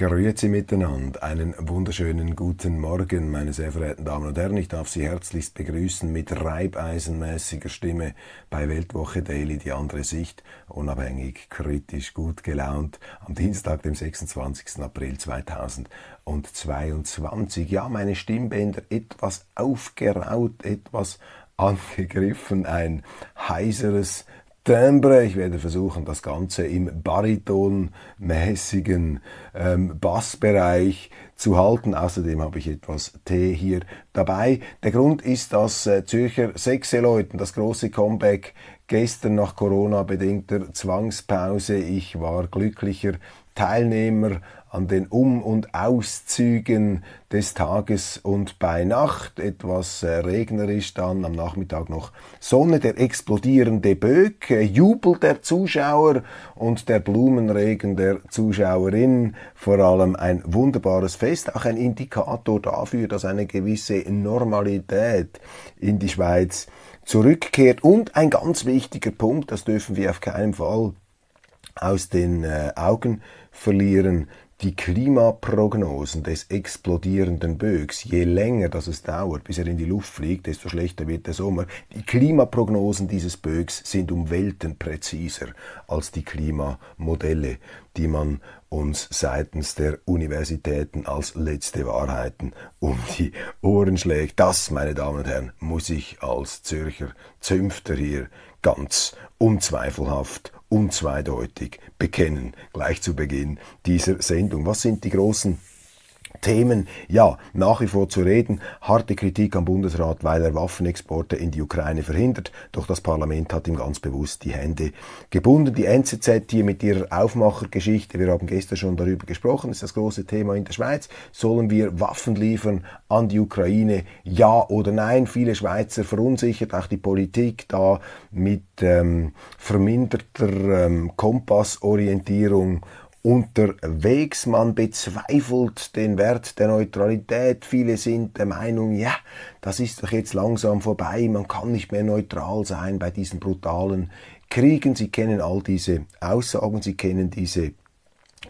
Grüezi miteinander. Einen wunderschönen guten Morgen, meine sehr verehrten Damen und Herren. Ich darf Sie herzlichst begrüßen mit reibeisenmäßiger Stimme bei Weltwoche Daily, die andere Sicht, unabhängig, kritisch, gut gelaunt, am Dienstag, dem 26. April 2022. Ja, meine Stimmbänder etwas aufgeraut, etwas angegriffen, ein heiseres Timbre. Ich werde versuchen, das Ganze im baritonmäßigen ähm, Bassbereich zu halten. Außerdem habe ich etwas Tee hier dabei. Der Grund ist, dass äh, Zürcher Sechseleuten das große Comeback gestern nach Corona-bedingter Zwangspause. Ich war glücklicher Teilnehmer an den Um- und Auszügen des Tages und bei Nacht. Etwas äh, regnerisch, dann am Nachmittag noch Sonne, der explodierende Böck, äh, Jubel der Zuschauer und der Blumenregen der Zuschauerin, vor allem ein wunderbares Fest, auch ein Indikator dafür, dass eine gewisse Normalität in die Schweiz zurückkehrt. Und ein ganz wichtiger Punkt, das dürfen wir auf keinen Fall aus den äh, Augen verlieren, die Klimaprognosen des explodierenden Bögs, je länger das es dauert, bis er in die Luft fliegt, desto schlechter wird der Sommer. Die Klimaprognosen dieses Bögs sind um Welten präziser als die Klimamodelle, die man uns seitens der Universitäten als letzte Wahrheiten um die Ohren schlägt. Das, meine Damen und Herren, muss ich als Zürcher Zünfter hier ganz unzweifelhaft unzweideutig bekennen, gleich zu Beginn dieser Sendung. Was sind die großen Themen, ja, nach wie vor zu reden. Harte Kritik am Bundesrat, weil er Waffenexporte in die Ukraine verhindert. Doch das Parlament hat ihm ganz bewusst die Hände gebunden. Die NZZ hier mit ihrer Aufmachergeschichte, wir haben gestern schon darüber gesprochen, ist das große Thema in der Schweiz. Sollen wir Waffen liefern an die Ukraine? Ja oder nein? Viele Schweizer verunsichert, auch die Politik da mit ähm, verminderter ähm, Kompassorientierung unterwegs. Man bezweifelt den Wert der Neutralität. Viele sind der Meinung, ja, das ist doch jetzt langsam vorbei. Man kann nicht mehr neutral sein bei diesen brutalen Kriegen. Sie kennen all diese Aussagen, Sie kennen diese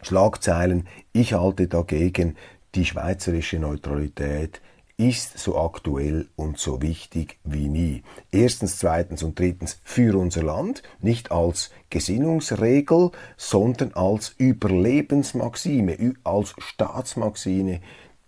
Schlagzeilen. Ich halte dagegen die schweizerische Neutralität ist so aktuell und so wichtig wie nie. Erstens, zweitens und drittens für unser Land, nicht als Gesinnungsregel, sondern als Überlebensmaxime, als Staatsmaxime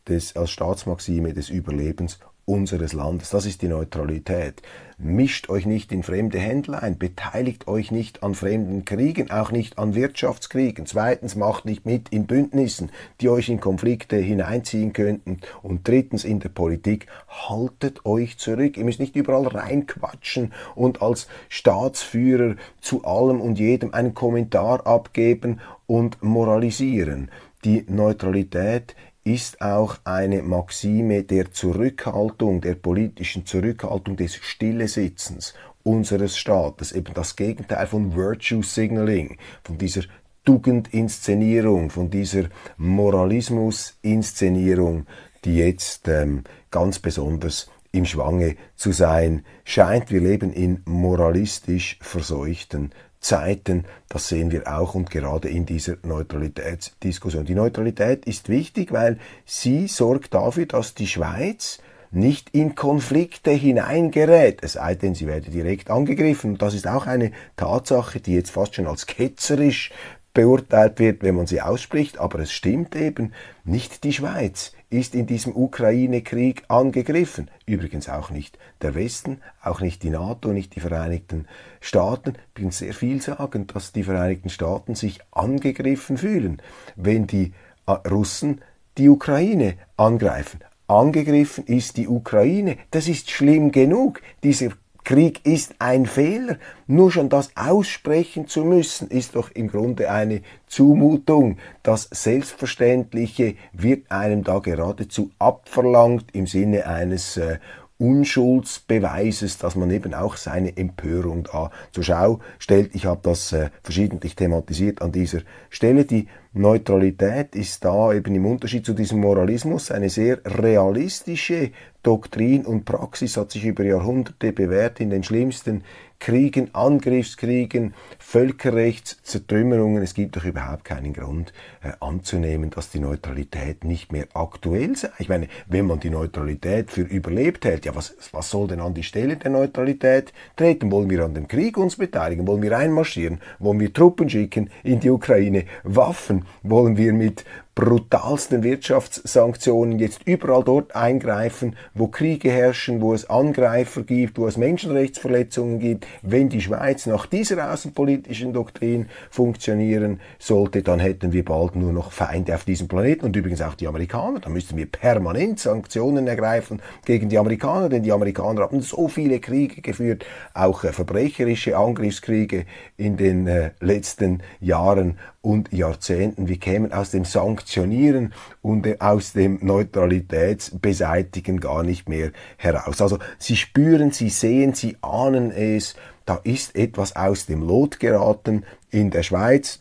des, als Staatsmaxime des Überlebens unseres Landes. Das ist die Neutralität. Mischt euch nicht in fremde Händler ein, beteiligt euch nicht an fremden Kriegen, auch nicht an Wirtschaftskriegen. Zweitens, macht nicht mit in Bündnissen, die euch in Konflikte hineinziehen könnten. Und drittens, in der Politik, haltet euch zurück. Ihr müsst nicht überall reinquatschen und als Staatsführer zu allem und jedem einen Kommentar abgeben und moralisieren. Die Neutralität ist auch eine Maxime der Zurückhaltung, der politischen Zurückhaltung des Stillesitzens unseres Staates, eben das Gegenteil von Virtue Signaling, von dieser Tugendinszenierung, von dieser Moralismus-Inszenierung, die jetzt ähm, ganz besonders im Schwange zu sein scheint. Wir leben in moralistisch verseuchten Zeiten. Das sehen wir auch und gerade in dieser Neutralitätsdiskussion. Die Neutralität ist wichtig, weil sie sorgt dafür, dass die Schweiz nicht in Konflikte hineingerät, es sei denn, sie werde direkt angegriffen. Das ist auch eine Tatsache, die jetzt fast schon als ketzerisch beurteilt wird, wenn man sie ausspricht, aber es stimmt eben, nicht die Schweiz ist in diesem Ukraine-Krieg angegriffen. Übrigens auch nicht der Westen, auch nicht die NATO, nicht die Vereinigten Staaten. Ich bin sehr viel sagen, dass die Vereinigten Staaten sich angegriffen fühlen, wenn die äh, Russen die Ukraine angreifen. Angegriffen ist die Ukraine. Das ist schlimm genug. Dieser Krieg ist ein Fehler. Nur schon das aussprechen zu müssen, ist doch im Grunde eine Zumutung. Das Selbstverständliche wird einem da geradezu abverlangt im Sinne eines äh, Unschuldsbeweises, dass man eben auch seine Empörung da zur Schau stellt. Ich habe das äh, verschiedentlich thematisiert an dieser Stelle. Die Neutralität ist da eben im Unterschied zu diesem Moralismus eine sehr realistische Doktrin und Praxis, hat sich über Jahrhunderte bewährt in den schlimmsten Kriegen, Angriffskriegen, Völkerrechtszertrümmerungen. Es gibt doch überhaupt keinen Grund äh, anzunehmen, dass die Neutralität nicht mehr aktuell sei. Ich meine, wenn man die Neutralität für überlebt hält, ja, was, was soll denn an die Stelle der Neutralität treten? Wollen wir an dem Krieg uns beteiligen? Wollen wir einmarschieren? Wollen wir Truppen schicken in die Ukraine? Waffen? Wollen wir mit brutalsten Wirtschaftssanktionen jetzt überall dort eingreifen, wo Kriege herrschen, wo es Angreifer gibt, wo es Menschenrechtsverletzungen gibt. Wenn die Schweiz nach dieser außenpolitischen Doktrin funktionieren sollte, dann hätten wir bald nur noch Feinde auf diesem Planeten und übrigens auch die Amerikaner. Dann müssten wir permanent Sanktionen ergreifen gegen die Amerikaner, denn die Amerikaner haben so viele Kriege geführt, auch äh, verbrecherische Angriffskriege in den äh, letzten Jahren und Jahrzehnten. Wir kämen aus dem Sanktionieren und aus dem Neutralitätsbeseitigen gar nicht mehr heraus. Also Sie spüren, Sie sehen, Sie ahnen es, da ist etwas aus dem Lot geraten in der Schweiz.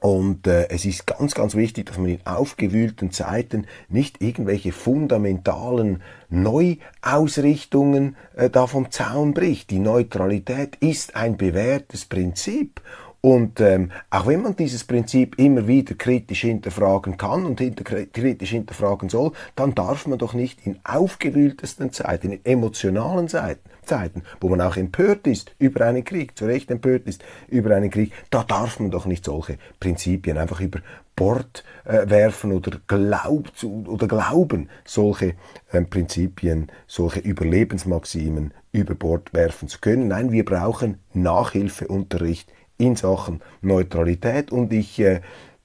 Und äh, es ist ganz, ganz wichtig, dass man in aufgewühlten Zeiten nicht irgendwelche fundamentalen Neuausrichtungen äh, da vom Zaun bricht. Die Neutralität ist ein bewährtes Prinzip und ähm, auch wenn man dieses Prinzip immer wieder kritisch hinterfragen kann und hinter, kritisch hinterfragen soll, dann darf man doch nicht in aufgewühltesten Zeiten, in emotionalen Zeiten, Zeiten, wo man auch empört ist über einen Krieg, zu Recht empört ist über einen Krieg, da darf man doch nicht solche Prinzipien einfach über Bord äh, werfen oder, glaubt, oder glauben, solche äh, Prinzipien, solche Überlebensmaximen über Bord werfen zu können. Nein, wir brauchen Nachhilfeunterricht in Sachen Neutralität. Und ich äh,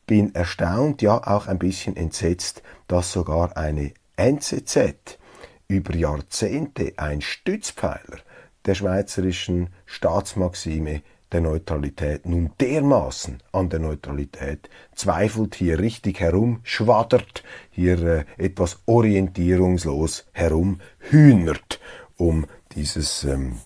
bin erstaunt, ja auch ein bisschen entsetzt, dass sogar eine NZZ über Jahrzehnte ein Stützpfeiler der schweizerischen Staatsmaxime der Neutralität nun dermaßen an der Neutralität zweifelt, hier richtig herumschwaddert, hier äh, etwas orientierungslos herumhühnert, um dieses ähm,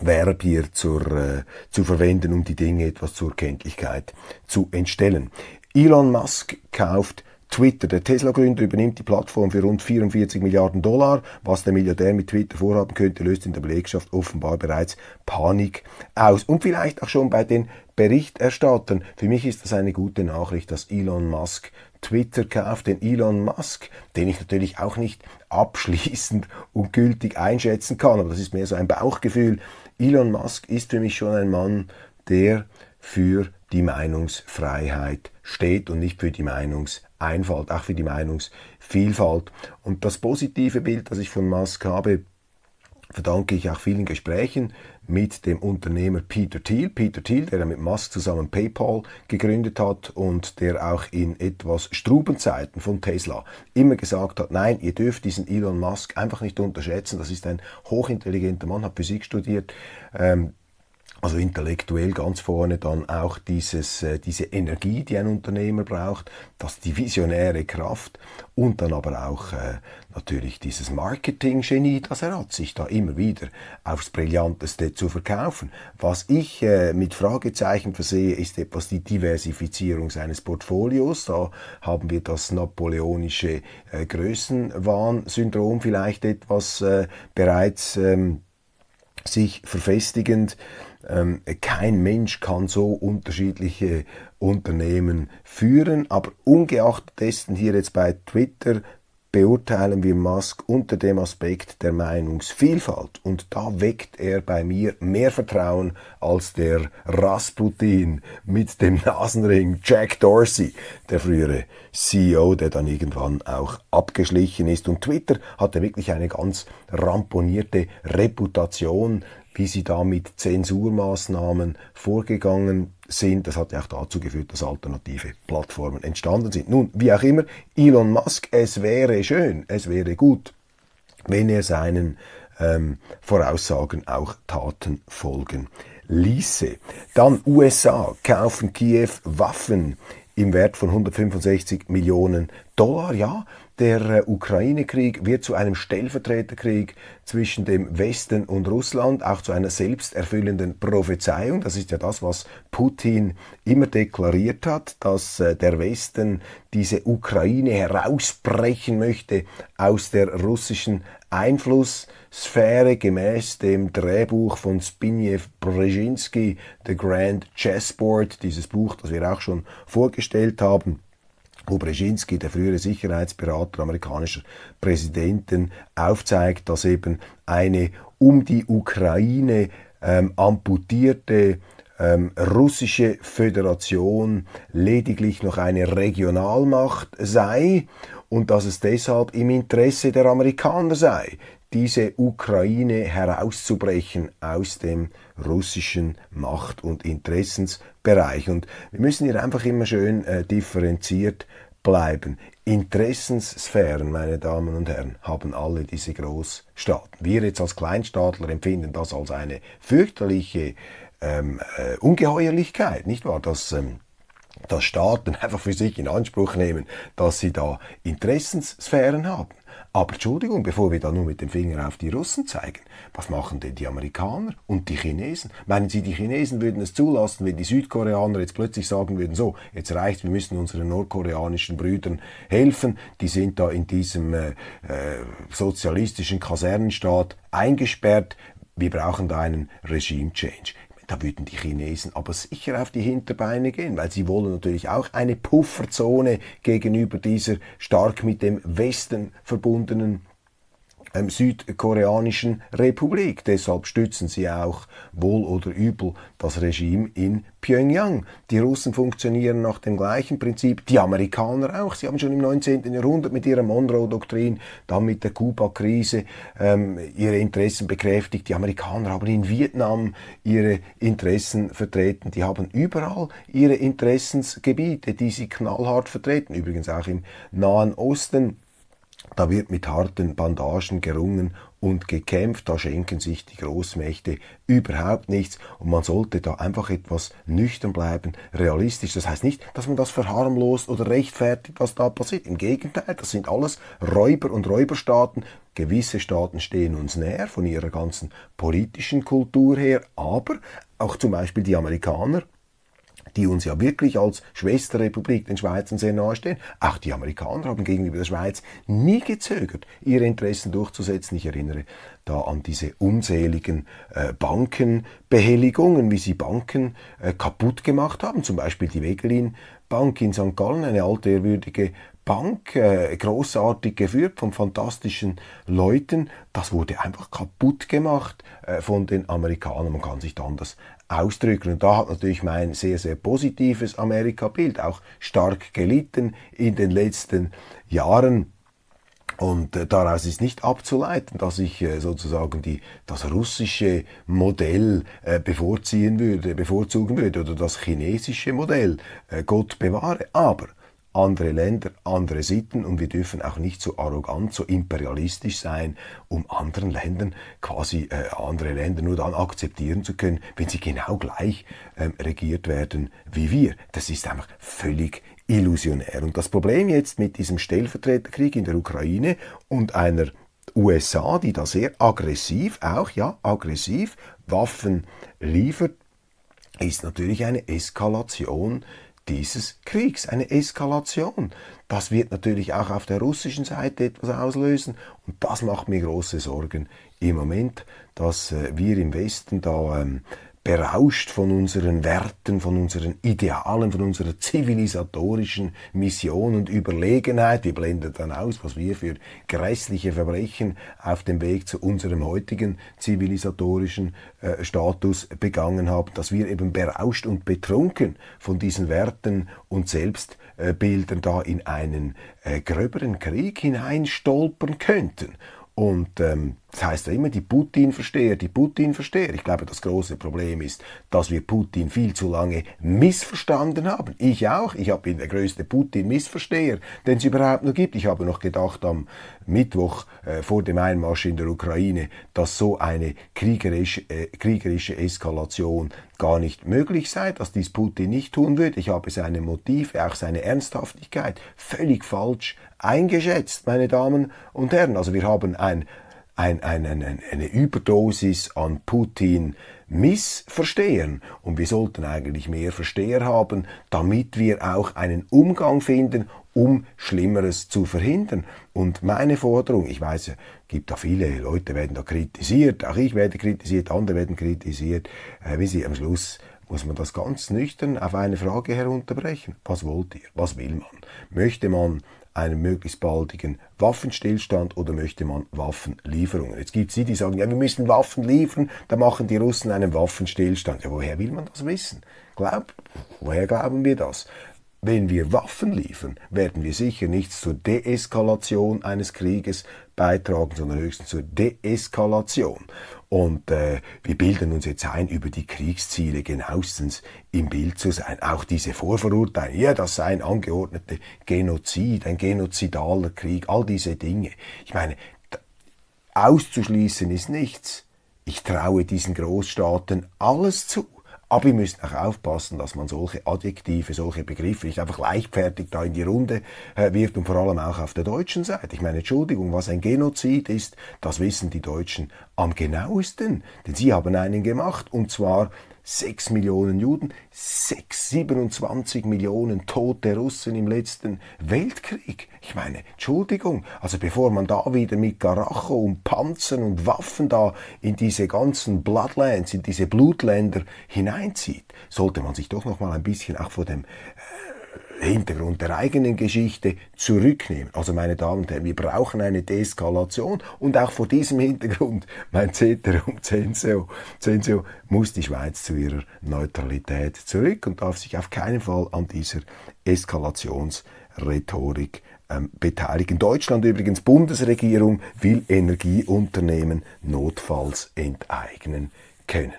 Verb hier zur, äh, zu verwenden, um die Dinge etwas zur Kenntlichkeit zu entstellen. Elon Musk kauft Twitter. Der Tesla-Gründer übernimmt die Plattform für rund 44 Milliarden Dollar. Was der Milliardär mit Twitter vorhaben könnte, löst in der Belegschaft offenbar bereits Panik aus. Und vielleicht auch schon bei den Berichterstattern. Für mich ist das eine gute Nachricht, dass Elon Musk Twitter kauft, den Elon Musk, den ich natürlich auch nicht abschließend und gültig einschätzen kann, aber das ist mehr so ein Bauchgefühl. Elon Musk ist für mich schon ein Mann, der für die Meinungsfreiheit steht und nicht für die Meinungseinfalt, auch für die Meinungsvielfalt. Und das positive Bild, das ich von Musk habe, verdanke ich auch vielen Gesprächen mit dem Unternehmer Peter Thiel. Peter Thiel, der mit Musk zusammen PayPal gegründet hat und der auch in etwas Strubenzeiten von Tesla immer gesagt hat, nein, ihr dürft diesen Elon Musk einfach nicht unterschätzen. Das ist ein hochintelligenter Mann, hat Physik studiert, ähm, also intellektuell ganz vorne dann auch dieses, äh, diese Energie, die ein Unternehmer braucht, das die visionäre Kraft und dann aber auch äh, natürlich dieses Marketing-Genie, das er hat, sich da immer wieder aufs Brillanteste zu verkaufen. Was ich äh, mit Fragezeichen versehe, ist etwas die Diversifizierung seines Portfolios. Da haben wir das napoleonische äh, Größenwahn-Syndrom vielleicht etwas äh, bereits ähm, sich verfestigend. Ähm, kein Mensch kann so unterschiedliche Unternehmen führen, aber ungeachtet dessen hier jetzt bei Twitter beurteilen wir Musk unter dem Aspekt der Meinungsvielfalt. Und da weckt er bei mir mehr Vertrauen als der Rasputin mit dem Nasenring Jack Dorsey, der frühere CEO, der dann irgendwann auch abgeschlichen ist. Und Twitter hatte wirklich eine ganz ramponierte Reputation wie sie da mit Zensurmaßnahmen vorgegangen sind. Das hat ja auch dazu geführt, dass alternative Plattformen entstanden sind. Nun, wie auch immer, Elon Musk, es wäre schön, es wäre gut, wenn er seinen ähm, Voraussagen auch Taten folgen ließe. Dann USA kaufen Kiew Waffen im Wert von 165 Millionen Dollar. Ja, der äh, Ukraine-Krieg wird zu einem Stellvertreterkrieg zwischen dem Westen und Russland, auch zu einer selbsterfüllenden Prophezeiung. Das ist ja das, was Putin immer deklariert hat, dass äh, der Westen diese Ukraine herausbrechen möchte aus der russischen Einflusssphäre gemäß dem Drehbuch von Zbigniew Brzezinski, The Grand Chessboard, dieses Buch, das wir auch schon vorgestellt haben wo Brzezinski, der frühere Sicherheitsberater amerikanischer Präsidenten, aufzeigt, dass eben eine um die Ukraine ähm, amputierte ähm, russische Föderation lediglich noch eine Regionalmacht sei und dass es deshalb im Interesse der Amerikaner sei, diese Ukraine herauszubrechen aus dem russischen Macht- und Interessensbereich. Und wir müssen hier einfach immer schön äh, differenziert bleiben. Interessenssphären, meine Damen und Herren, haben alle diese Großstaaten. Wir jetzt als Kleinstaatler empfinden das als eine fürchterliche ähm, äh, Ungeheuerlichkeit, nicht wahr? Dass ähm, dass Staaten einfach für sich in Anspruch nehmen, dass sie da Interessenssphären haben. Aber Entschuldigung, bevor wir da nur mit dem Finger auf die Russen zeigen, was machen denn die Amerikaner und die Chinesen? Meinen Sie, die Chinesen würden es zulassen, wenn die Südkoreaner jetzt plötzlich sagen würden, so, jetzt reicht, wir müssen unseren nordkoreanischen Brüdern helfen, die sind da in diesem äh, äh, sozialistischen Kasernenstaat eingesperrt, wir brauchen da einen Regime-Change da würden die Chinesen aber sicher auf die Hinterbeine gehen, weil sie wollen natürlich auch eine Pufferzone gegenüber dieser stark mit dem Westen verbundenen ähm, südkoreanischen Republik. Deshalb stützen sie auch wohl oder übel das Regime in Pyongyang. Die Russen funktionieren nach dem gleichen Prinzip, die Amerikaner auch. Sie haben schon im 19. Jahrhundert mit ihrer Monroe-Doktrin, dann mit der Kuba-Krise ähm, ihre Interessen bekräftigt. Die Amerikaner haben in Vietnam ihre Interessen vertreten. Die haben überall ihre Interessensgebiete, die sie knallhart vertreten. Übrigens auch im Nahen Osten. Da wird mit harten Bandagen gerungen und gekämpft, da schenken sich die Großmächte überhaupt nichts und man sollte da einfach etwas nüchtern bleiben, realistisch. Das heißt nicht, dass man das verharmlost oder rechtfertigt, was da passiert. Im Gegenteil, das sind alles Räuber und Räuberstaaten. Gewisse Staaten stehen uns näher von ihrer ganzen politischen Kultur her, aber auch zum Beispiel die Amerikaner die uns ja wirklich als Schwesterrepublik den Schweizern sehr nahestehen. Auch die Amerikaner haben gegenüber der Schweiz nie gezögert, ihre Interessen durchzusetzen. Ich erinnere da an diese unzähligen äh, Bankenbehelligungen, wie sie Banken äh, kaputt gemacht haben. Zum Beispiel die Wegelin Bank in St. Gallen, eine altehrwürdige Bank, äh, großartig geführt von fantastischen Leuten. Das wurde einfach kaputt gemacht äh, von den Amerikanern. Man kann sich dann das ausdrücken. Und da hat natürlich mein sehr, sehr positives Amerika-Bild auch stark gelitten in den letzten Jahren. Und äh, daraus ist nicht abzuleiten, dass ich äh, sozusagen die, das russische Modell äh, bevorziehen würde, bevorzugen würde oder das chinesische Modell. Gott bewahre. Aber andere Länder, andere Sitten und wir dürfen auch nicht so arrogant, so imperialistisch sein, um anderen Ländern quasi äh, andere Länder nur dann akzeptieren zu können, wenn sie genau gleich ähm, regiert werden wie wir. Das ist einfach völlig illusionär. Und das Problem jetzt mit diesem Stellvertreterkrieg in der Ukraine und einer USA, die da sehr aggressiv, auch ja, aggressiv Waffen liefert, ist natürlich eine Eskalation dieses Kriegs, eine Eskalation. Das wird natürlich auch auf der russischen Seite etwas auslösen und das macht mir große Sorgen im Moment, dass äh, wir im Westen da ähm, berauscht von unseren Werten, von unseren Idealen, von unserer zivilisatorischen Mission und Überlegenheit. Wir blenden dann aus, was wir für grässliche Verbrechen auf dem Weg zu unserem heutigen zivilisatorischen äh, Status begangen haben, dass wir eben berauscht und betrunken von diesen Werten und Selbstbildern da in einen äh, gröberen Krieg hineinstolpern könnten. Und ähm, das heißt ja immer, die Putin-Versteher, die Putin-Versteher. Ich glaube, das große Problem ist, dass wir Putin viel zu lange missverstanden haben. Ich auch. Ich bin der größte Putin-Missversteher, den es überhaupt noch gibt. Ich habe noch gedacht am Mittwoch äh, vor dem Einmarsch in der Ukraine, dass so eine kriegerische, äh, kriegerische Eskalation gar nicht möglich sei, dass dies Putin nicht tun würde. Ich habe seine Motive, auch seine Ernsthaftigkeit völlig falsch eingeschätzt, meine Damen und Herren. Also wir haben ein, ein, ein, ein, eine Überdosis an Putin Missverstehen und wir sollten eigentlich mehr Versteher haben, damit wir auch einen Umgang finden, um Schlimmeres zu verhindern. Und meine Forderung, ich weiß, es gibt da viele Leute, werden da kritisiert, auch ich werde kritisiert, andere werden kritisiert, äh, wie Sie am Schluss muss man das ganz nüchtern auf eine Frage herunterbrechen. Was wollt ihr? Was will man? Möchte man einen möglichst baldigen Waffenstillstand oder möchte man Waffenlieferungen? Jetzt gibt es die, die sagen, ja, wir müssen Waffen liefern, da machen die Russen einen Waffenstillstand. Ja, woher will man das wissen? Glaub, woher glauben wir das? Wenn wir Waffen liefern, werden wir sicher nicht zur Deeskalation eines Krieges beitragen, sondern höchstens zur Deeskalation. Und äh, wir bilden uns jetzt ein, über die Kriegsziele genauestens im Bild zu sein. Auch diese Vorverurteilung, ja, das sei ein angeordneter Genozid, ein genozidaler Krieg, all diese Dinge. Ich meine, auszuschließen ist nichts. Ich traue diesen Großstaaten alles zu. Aber wir müssen auch aufpassen, dass man solche Adjektive, solche Begriffe nicht einfach leichtfertig da in die Runde äh, wirft und vor allem auch auf der deutschen Seite. Ich meine, Entschuldigung, was ein Genozid ist, das wissen die Deutschen am genauesten. Denn sie haben einen gemacht und zwar 6 Millionen Juden, 6, 27 Millionen tote Russen im letzten Weltkrieg. Ich meine, Entschuldigung, also bevor man da wieder mit Garacho und Panzern und Waffen da in diese ganzen Bloodlands, in diese Blutländer hineinzieht, sollte man sich doch noch mal ein bisschen auch vor dem äh, Hintergrund der eigenen Geschichte zurücknehmen. Also meine Damen und Herren, wir brauchen eine Deeskalation und auch vor diesem Hintergrund, mein Ceterum Censeo, Censeo muss die Schweiz zu ihrer Neutralität zurück und darf sich auf keinen Fall an dieser Eskalationsrhetorik ähm, beteiligen. Deutschland übrigens, Bundesregierung will Energieunternehmen notfalls enteignen können.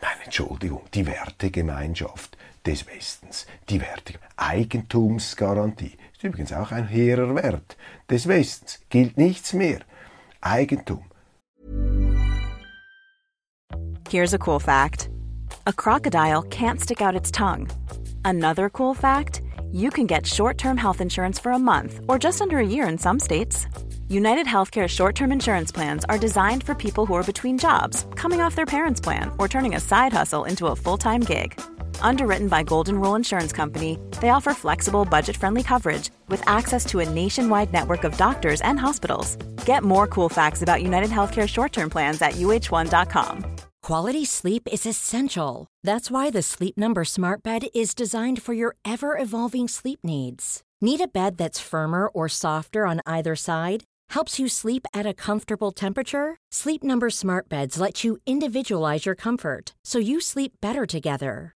Meine Entschuldigung, die Wertegemeinschaft des Westens. Die Werte. Eigentumsgarantie ist übrigens auch ein hehrer Wert des Westens. Gilt nichts mehr. Eigentum. Here's a cool fact. A crocodile can't stick out its tongue. Another cool fact, you can get short-term health insurance for a month or just under a year in some states. United Healthcare short term insurance plans are designed for people who are between jobs, coming off their parents' plan, or turning a side hustle into a full time gig. Underwritten by Golden Rule Insurance Company, they offer flexible, budget friendly coverage with access to a nationwide network of doctors and hospitals. Get more cool facts about United Healthcare short term plans at uh1.com. Quality sleep is essential. That's why the Sleep Number Smart Bed is designed for your ever evolving sleep needs. Need a bed that's firmer or softer on either side? Helps you sleep at a comfortable temperature? Sleep Number Smart Beds let you individualize your comfort so you sleep better together.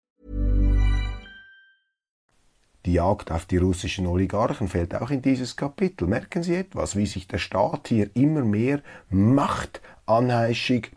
Die Jagd auf die russischen Oligarchen fällt auch in dieses Kapitel. Merken Sie etwas, wie sich der Staat hier immer mehr machtheischig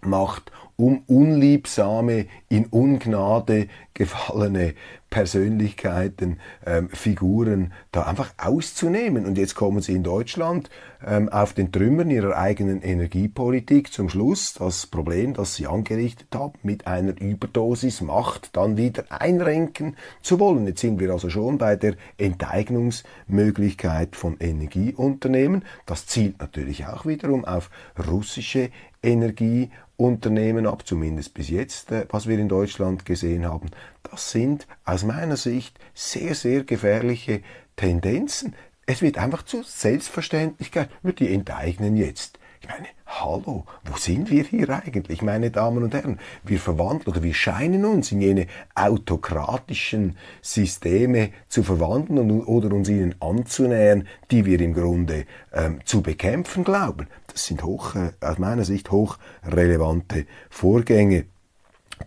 macht, um unliebsame, in Ungnade gefallene Persönlichkeiten, ähm, Figuren da einfach auszunehmen. Und jetzt kommen sie in Deutschland ähm, auf den Trümmern ihrer eigenen Energiepolitik zum Schluss, das Problem, das sie angerichtet haben, mit einer Überdosis Macht dann wieder einrenken zu wollen. Jetzt sind wir also schon bei der Enteignungsmöglichkeit von Energieunternehmen. Das zielt natürlich auch wiederum auf russische Energieunternehmen ab, zumindest bis jetzt, äh, was wir in Deutschland gesehen haben. Das sind aus meiner Sicht sehr, sehr gefährliche Tendenzen. Es wird einfach zur Selbstverständlichkeit, die enteignen jetzt. Ich meine, hallo, wo sind wir hier eigentlich, meine Damen und Herren? Wir verwandeln oder wir scheinen uns in jene autokratischen Systeme zu verwandeln oder uns ihnen anzunähern, die wir im Grunde ähm, zu bekämpfen glauben. Das sind hoch, äh, aus meiner Sicht hochrelevante Vorgänge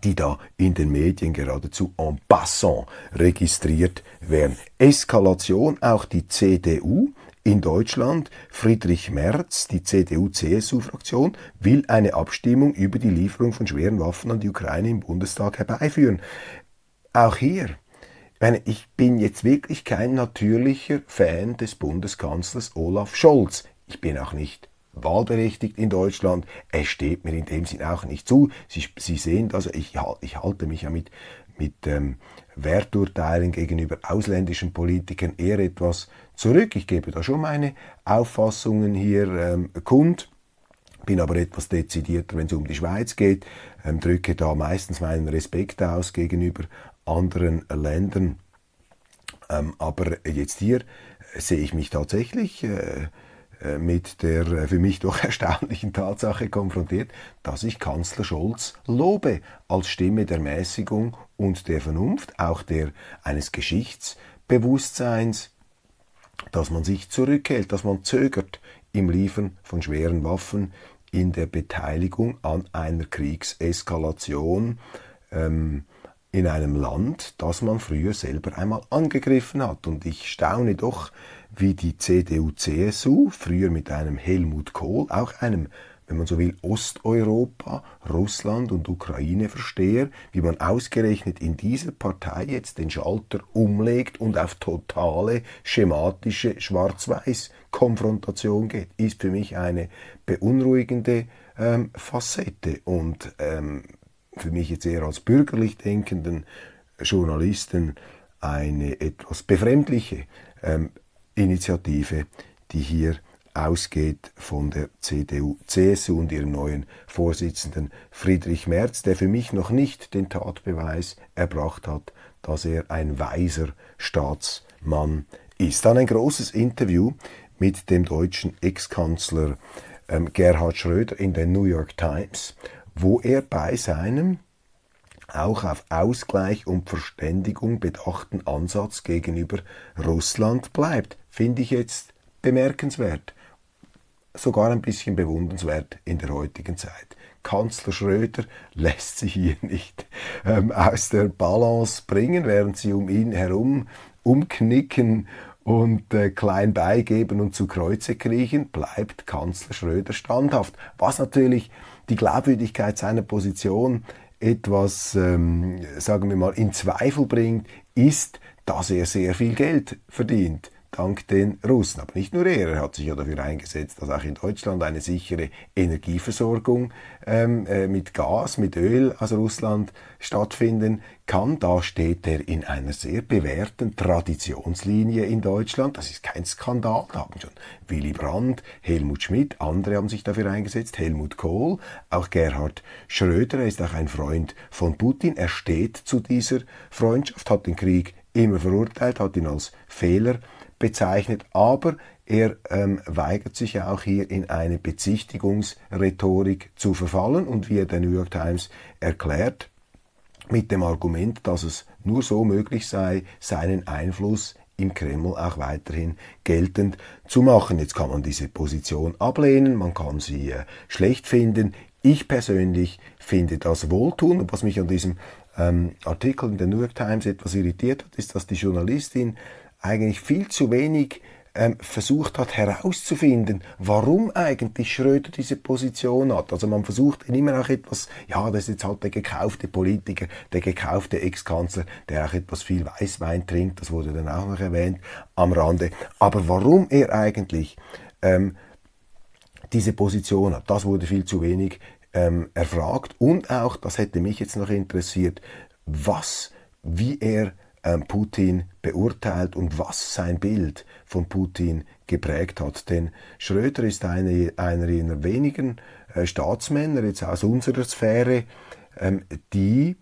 die da in den Medien geradezu en passant registriert werden. Eskalation, auch die CDU in Deutschland, Friedrich Merz, die CDU-CSU-Fraktion, will eine Abstimmung über die Lieferung von schweren Waffen an die Ukraine im Bundestag herbeiführen. Auch hier, ich bin jetzt wirklich kein natürlicher Fan des Bundeskanzlers Olaf Scholz. Ich bin auch nicht wahlberechtigt in Deutschland. Es steht mir in dem Sinn auch nicht zu. Sie, Sie sehen das, ich, ich halte mich ja mit, mit ähm, Werturteilen gegenüber ausländischen Politikern eher etwas zurück. Ich gebe da schon meine Auffassungen hier ähm, kund, bin aber etwas dezidierter, wenn es um die Schweiz geht, ähm, drücke da meistens meinen Respekt aus gegenüber anderen Ländern. Ähm, aber jetzt hier sehe ich mich tatsächlich äh, äh, mit der äh, für mich doch erstaunlichen Tatsache konfrontiert, dass ich Kanzler Scholz lobe als Stimme der Mäßigung und der Vernunft, auch der eines Geschichtsbewusstseins, dass man sich zurückhält, dass man zögert im Liefern von schweren Waffen, in der Beteiligung an einer Kriegseskalation ähm, in einem Land, das man früher selber einmal angegriffen hat. Und ich staune doch, wie die CDU-CSU, früher mit einem Helmut Kohl, auch einem, wenn man so will, Osteuropa, Russland und Ukraine versteher, wie man ausgerechnet in dieser Partei jetzt den Schalter umlegt und auf totale schematische Schwarz-Weiß-Konfrontation geht, ist für mich eine beunruhigende ähm, Facette und ähm, für mich jetzt eher als bürgerlich denkenden Journalisten eine etwas befremdliche ähm, Initiative, die hier ausgeht von der CDU, CSU und ihrem neuen Vorsitzenden Friedrich Merz, der für mich noch nicht den Tatbeweis erbracht hat, dass er ein weiser Staatsmann ist. Dann ein großes Interview mit dem deutschen Ex-Kanzler ähm, Gerhard Schröder in der New York Times, wo er bei seinem auch auf Ausgleich und Verständigung bedachten Ansatz gegenüber Russland bleibt finde ich jetzt bemerkenswert, sogar ein bisschen bewundernswert in der heutigen Zeit. Kanzler Schröder lässt sich hier nicht ähm, aus der Balance bringen, während sie um ihn herum umknicken und äh, klein beigeben und zu Kreuze kriechen, bleibt Kanzler Schröder standhaft. Was natürlich die Glaubwürdigkeit seiner Position etwas, ähm, sagen wir mal, in Zweifel bringt, ist, dass er sehr viel Geld verdient dank den Russen. Aber nicht nur er, er hat sich ja dafür eingesetzt, dass auch in Deutschland eine sichere Energieversorgung ähm, äh, mit Gas, mit Öl aus Russland stattfinden kann. Da steht er in einer sehr bewährten Traditionslinie in Deutschland. Das ist kein Skandal. Da haben schon Willy Brandt, Helmut Schmidt, andere haben sich dafür eingesetzt, Helmut Kohl, auch Gerhard Schröder, er ist auch ein Freund von Putin. Er steht zu dieser Freundschaft, hat den Krieg immer verurteilt, hat ihn als Fehler bezeichnet, aber er ähm, weigert sich auch hier in eine Bezichtigungsrhetorik zu verfallen und wie er der New York Times erklärt, mit dem Argument, dass es nur so möglich sei, seinen Einfluss im Kreml auch weiterhin geltend zu machen. Jetzt kann man diese Position ablehnen, man kann sie äh, schlecht finden. Ich persönlich finde das wohltun und was mich an diesem ähm, Artikel in der New York Times etwas irritiert hat, ist, dass die Journalistin eigentlich viel zu wenig ähm, versucht hat herauszufinden, warum eigentlich Schröder diese Position hat. Also man versucht immer auch etwas, ja, das ist jetzt halt der gekaufte Politiker, der gekaufte Ex-Kanzler, der auch etwas viel Weißwein trinkt, das wurde dann auch noch erwähnt am Rande. Aber warum er eigentlich ähm, diese Position hat, das wurde viel zu wenig ähm, erfragt. Und auch, das hätte mich jetzt noch interessiert, was, wie er Putin beurteilt und was sein Bild von Putin geprägt hat. Denn Schröder ist eine, einer jener wenigen äh, Staatsmänner, jetzt aus unserer Sphäre, ähm, die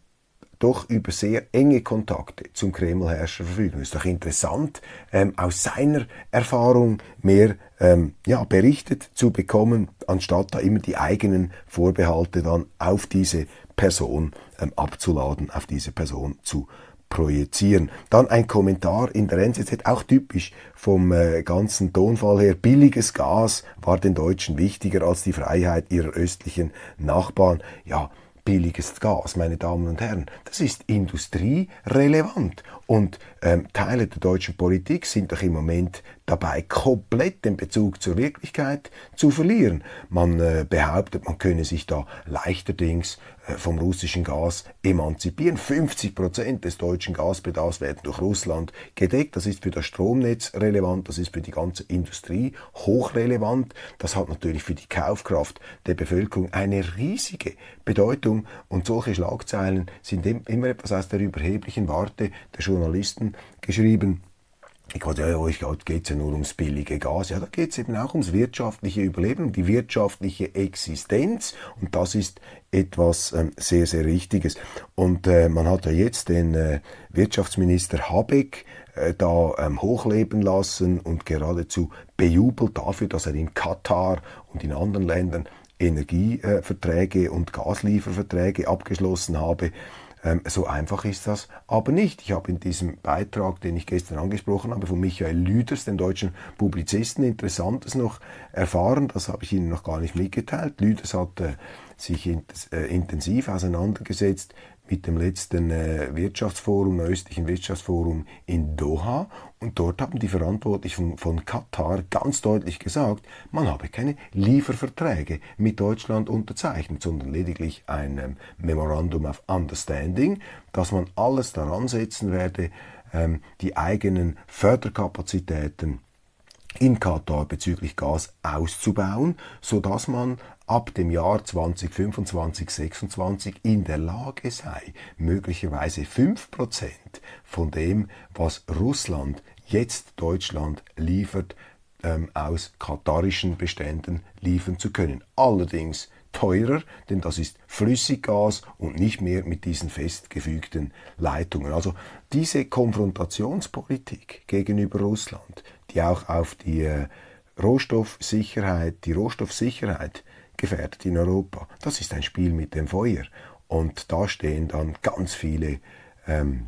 doch über sehr enge Kontakte zum Kremlherrscher verfügen. Ist doch interessant, ähm, aus seiner Erfahrung mehr ähm, ja, berichtet zu bekommen, anstatt da immer die eigenen Vorbehalte dann auf diese Person ähm, abzuladen, auf diese Person zu projizieren. Dann ein Kommentar in der NZZ, auch typisch vom äh, ganzen Tonfall her. Billiges Gas war den Deutschen wichtiger als die Freiheit ihrer östlichen Nachbarn. Ja, billiges Gas, meine Damen und Herren, das ist industrierelevant. Und ähm, Teile der deutschen Politik sind doch im Moment dabei, komplett den Bezug zur Wirklichkeit zu verlieren. Man äh, behauptet, man könne sich da leichterdings vom russischen Gas emanzipieren. 50 Prozent des deutschen Gasbedarfs werden durch Russland gedeckt. Das ist für das Stromnetz relevant, das ist für die ganze Industrie hochrelevant. Das hat natürlich für die Kaufkraft der Bevölkerung eine riesige Bedeutung. Und solche Schlagzeilen sind immer etwas aus der überheblichen Warte der Journalisten geschrieben. Ich glaube, ja, euch geht es ja nur ums billige Gas. Ja, da geht es eben auch ums wirtschaftliche Überleben, die wirtschaftliche Existenz. Und das ist etwas ähm, sehr, sehr Wichtiges. Und äh, man hat ja jetzt den äh, Wirtschaftsminister Habeck äh, da ähm, hochleben lassen und geradezu bejubelt dafür, dass er in Katar und in anderen Ländern Energieverträge und Gaslieferverträge abgeschlossen habe. Ähm, so einfach ist das aber nicht. Ich habe in diesem Beitrag, den ich gestern angesprochen habe, von Michael Lüders, dem deutschen Publizisten, Interessantes noch erfahren. Das habe ich Ihnen noch gar nicht mitgeteilt. Lüders hat äh, sich in, äh, intensiv auseinandergesetzt mit dem letzten äh, Wirtschaftsforum, östlichen Wirtschaftsforum in Doha. Und dort haben die Verantwortlichen von, Katar ganz deutlich gesagt, man habe keine Lieferverträge mit Deutschland unterzeichnet, sondern lediglich ein ähm, Memorandum of Understanding, dass man alles daran setzen werde, ähm, die eigenen Förderkapazitäten in Katar bezüglich Gas auszubauen, so dass man ab dem Jahr 2025, 2026 in der Lage sei, möglicherweise 5% von dem, was Russland jetzt Deutschland liefert, ähm, aus katarischen Beständen liefern zu können. Allerdings teurer, denn das ist Flüssiggas und nicht mehr mit diesen festgefügten Leitungen. Also diese Konfrontationspolitik gegenüber Russland, die auch auf die äh, Rohstoffsicherheit, die Rohstoffsicherheit gefährdet in Europa. Das ist ein Spiel mit dem Feuer. Und da stehen dann ganz viele ähm,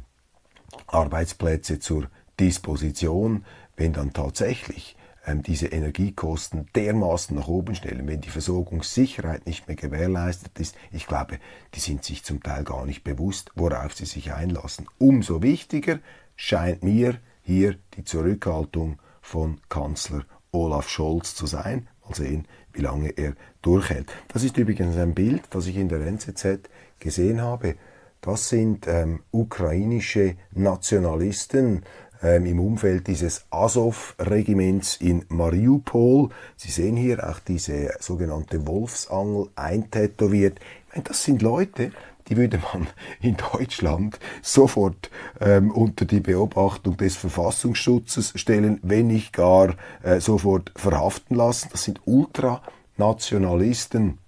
Arbeitsplätze zur Disposition, wenn dann tatsächlich ähm, diese Energiekosten dermaßen nach oben stellen, wenn die Versorgungssicherheit nicht mehr gewährleistet ist. Ich glaube, die sind sich zum Teil gar nicht bewusst, worauf sie sich einlassen. Umso wichtiger scheint mir hier die Zurückhaltung von Kanzler Olaf Scholz zu sein. Mal sehen, wie lange er durchhält. Das ist übrigens ein Bild, das ich in der NZZ gesehen habe. Das sind ähm, ukrainische Nationalisten ähm, im Umfeld dieses Azov-Regiments in Mariupol. Sie sehen hier auch diese sogenannte Wolfsangel eintätowiert. Ich meine, das sind Leute, die würde man in Deutschland sofort ähm, unter die Beobachtung des Verfassungsschutzes stellen, wenn nicht gar äh, sofort verhaften lassen. Das sind Ultranationalisten.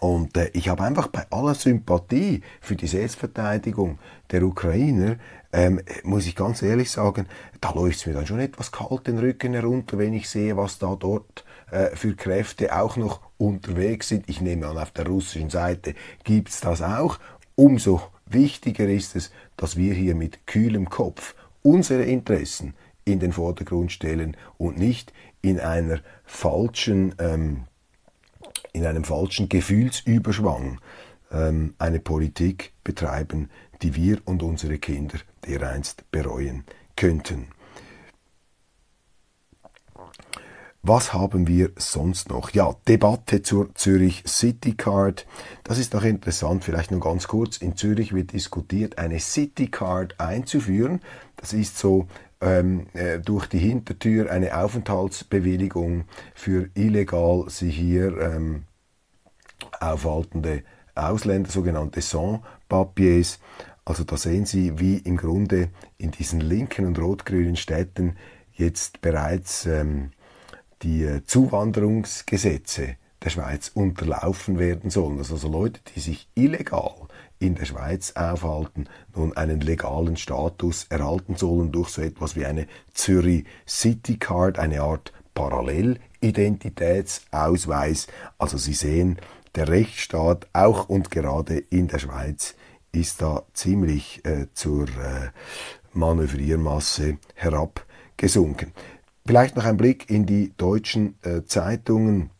Und äh, ich habe einfach bei aller Sympathie für die Selbstverteidigung der Ukrainer, ähm, muss ich ganz ehrlich sagen, da läuft es mir dann schon etwas kalt den Rücken herunter, wenn ich sehe, was da dort äh, für Kräfte auch noch unterwegs sind. Ich nehme an, auf der russischen Seite gibt es das auch. Umso wichtiger ist es, dass wir hier mit kühlem Kopf unsere Interessen in den Vordergrund stellen und nicht in einer falschen ähm, in einem falschen Gefühlsüberschwang ähm, eine Politik betreiben, die wir und unsere Kinder dereinst bereuen könnten. Was haben wir sonst noch? Ja, Debatte zur Zürich City Card. Das ist doch interessant, vielleicht nur ganz kurz. In Zürich wird diskutiert, eine City Card einzuführen. Das ist so ähm, äh, durch die Hintertür eine Aufenthaltsbewilligung für illegal sich hier ähm, aufhaltende Ausländer, sogenannte Sans-Papiers. Also da sehen Sie, wie im Grunde in diesen linken und rot-grünen Städten jetzt bereits ähm, die Zuwanderungsgesetze der Schweiz unterlaufen werden sollen. Also, also Leute, die sich illegal in der Schweiz aufhalten, nun einen legalen Status erhalten sollen durch so etwas wie eine Zürich City Card, eine Art Parallelidentitätsausweis. Also Sie sehen, der Rechtsstaat auch und gerade in der Schweiz ist da ziemlich äh, zur äh, Manövriermasse herabgesunken. Vielleicht noch ein Blick in die deutschen äh, Zeitungen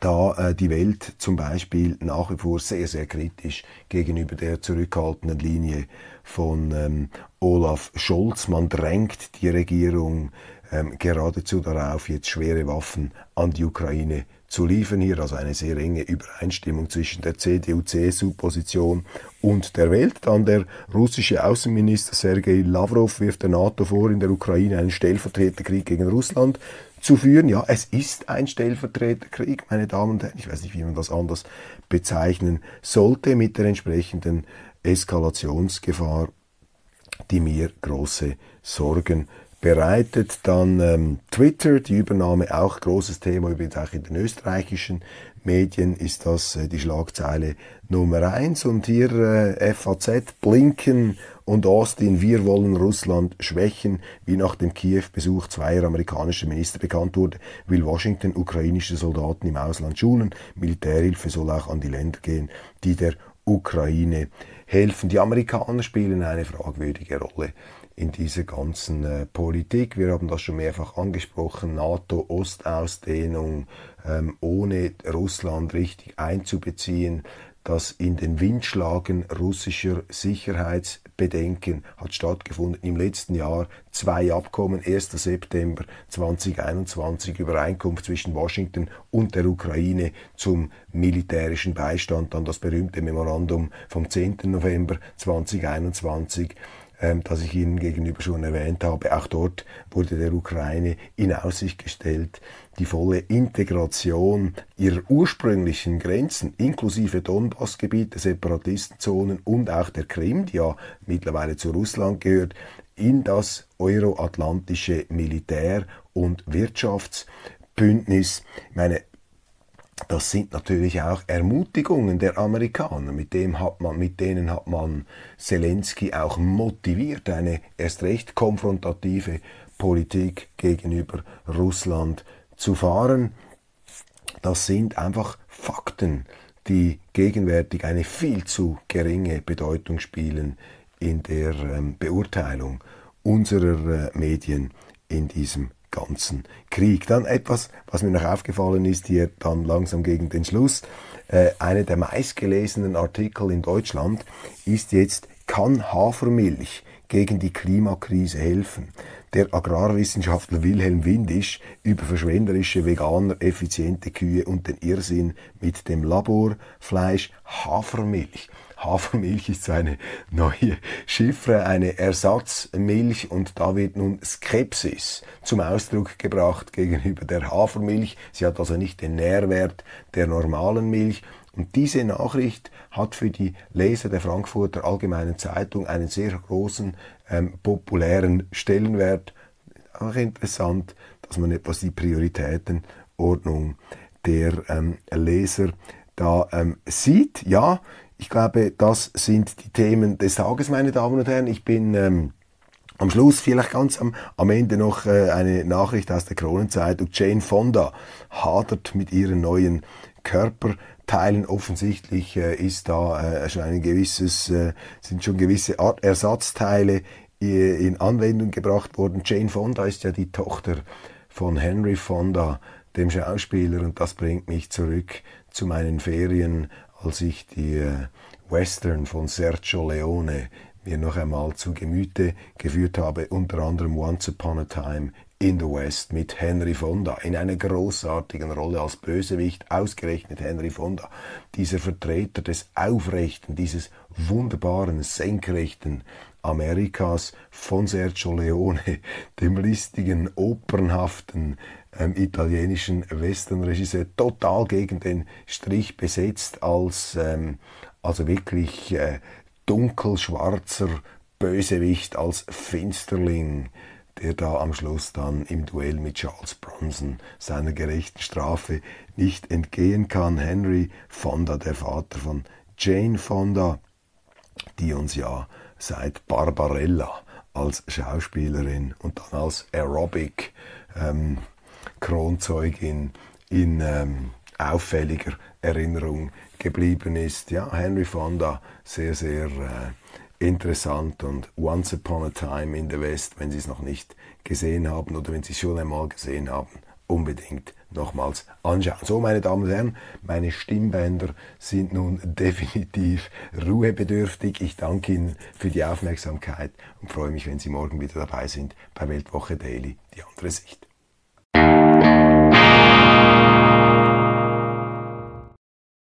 da äh, die Welt zum Beispiel nach wie vor sehr, sehr kritisch gegenüber der zurückhaltenden Linie von ähm, Olaf Scholz. Man drängt die Regierung ähm, geradezu darauf, jetzt schwere Waffen an die Ukraine zu liefern. Hier also eine sehr enge Übereinstimmung zwischen der CDU-CSU-Position und der Welt. Dann der russische Außenminister Sergei Lavrov wirft der NATO vor, in der Ukraine einen Stellvertreterkrieg gegen Russland zu führen. Ja, es ist ein Stellvertreterkrieg, meine Damen und Herren. Ich weiß nicht, wie man das anders bezeichnen sollte, mit der entsprechenden Eskalationsgefahr, die mir große Sorgen bereitet. Dann ähm, Twitter, die Übernahme auch großes Thema, übrigens auch in den österreichischen Medien ist das äh, die Schlagzeile Nummer eins. Und hier äh, FAZ, Blinken und Austin, wir wollen Russland schwächen. Wie nach dem Kiew-Besuch zweier amerikanischer Minister bekannt wurde, will Washington ukrainische Soldaten im Ausland schulen. Militärhilfe soll auch an die Länder gehen, die der Ukraine helfen. Die Amerikaner spielen eine fragwürdige Rolle in dieser ganzen äh, Politik. Wir haben das schon mehrfach angesprochen, NATO-Ostausdehnung, ähm, ohne Russland richtig einzubeziehen. Das in den Windschlagen russischer Sicherheitsbedenken hat stattgefunden im letzten Jahr. Zwei Abkommen, 1. September 2021, Übereinkunft zwischen Washington und der Ukraine zum militärischen Beistand, dann das berühmte Memorandum vom 10. November 2021 ähm, das ich Ihnen gegenüber schon erwähnt habe. Auch dort wurde der Ukraine in Aussicht gestellt, die volle Integration ihrer ursprünglichen Grenzen, inklusive Donbassgebiete, Separatistenzonen und auch der Krim, die ja mittlerweile zu Russland gehört, in das euroatlantische Militär- und Wirtschaftsbündnis. Ich meine, das sind natürlich auch Ermutigungen der Amerikaner. Mit, dem hat man, mit denen hat man Zelensky auch motiviert, eine erst recht konfrontative Politik gegenüber Russland zu fahren. Das sind einfach Fakten, die gegenwärtig eine viel zu geringe Bedeutung spielen in der ähm, Beurteilung unserer äh, Medien in diesem ganzen Krieg. Dann etwas, was mir noch aufgefallen ist, hier dann langsam gegen den Schluss. Äh, einer der meistgelesenen Artikel in Deutschland ist jetzt, kann Hafermilch gegen die Klimakrise helfen? Der Agrarwissenschaftler Wilhelm Windisch über verschwenderische Veganer, effiziente Kühe und den Irrsinn mit dem Laborfleisch Hafermilch. Hafermilch ist so eine neue Chiffre, eine Ersatzmilch und da wird nun Skepsis zum Ausdruck gebracht gegenüber der Hafermilch. Sie hat also nicht den Nährwert der normalen Milch. Und diese Nachricht hat für die Leser der Frankfurter Allgemeinen Zeitung einen sehr großen ähm, populären Stellenwert. Auch interessant, dass man etwas die Prioritätenordnung der ähm, Leser da ähm, sieht. Ja, ich glaube, das sind die Themen des Tages, meine Damen und Herren. Ich bin ähm, am Schluss vielleicht ganz am, am Ende noch äh, eine Nachricht aus der Kronenzeitung. Jane Fonda hadert mit ihren neuen Körperteilen. Offensichtlich äh, ist da äh, schon ein gewisses, äh, sind schon gewisse Art Ersatzteile äh, in Anwendung gebracht worden. Jane Fonda ist ja die Tochter von Henry Fonda, dem Schauspieler, und das bringt mich zurück zu meinen Ferien als ich die äh, Western von Sergio Leone mir noch einmal zu Gemüte geführt habe, unter anderem Once Upon a Time in the West mit Henry Fonda in einer großartigen Rolle als Bösewicht, ausgerechnet Henry Fonda, dieser Vertreter des Aufrechten, dieses wunderbaren, senkrechten Amerikas von Sergio Leone, dem listigen, opernhaften ähm, italienischen Westernregisseur, total gegen den Strich besetzt als ähm, also wirklich äh, dunkelschwarzer Bösewicht, als Finsterling, der da am Schluss dann im Duell mit Charles Bronson seiner gerechten Strafe nicht entgehen kann. Henry Fonda, der Vater von Jane Fonda, die uns ja seit Barbarella als Schauspielerin und dann als Aerobic ähm, Kronzeugin in ähm, auffälliger Erinnerung geblieben ist. Ja, Henry Fonda, sehr, sehr äh, interessant und Once Upon a Time in the West, wenn Sie es noch nicht gesehen haben oder wenn Sie es schon einmal gesehen haben, unbedingt nochmals anschauen. So, meine Damen und Herren, meine Stimmbänder sind nun definitiv ruhebedürftig. Ich danke Ihnen für die Aufmerksamkeit und freue mich, wenn Sie morgen wieder dabei sind bei Weltwoche Daily, die andere Sicht.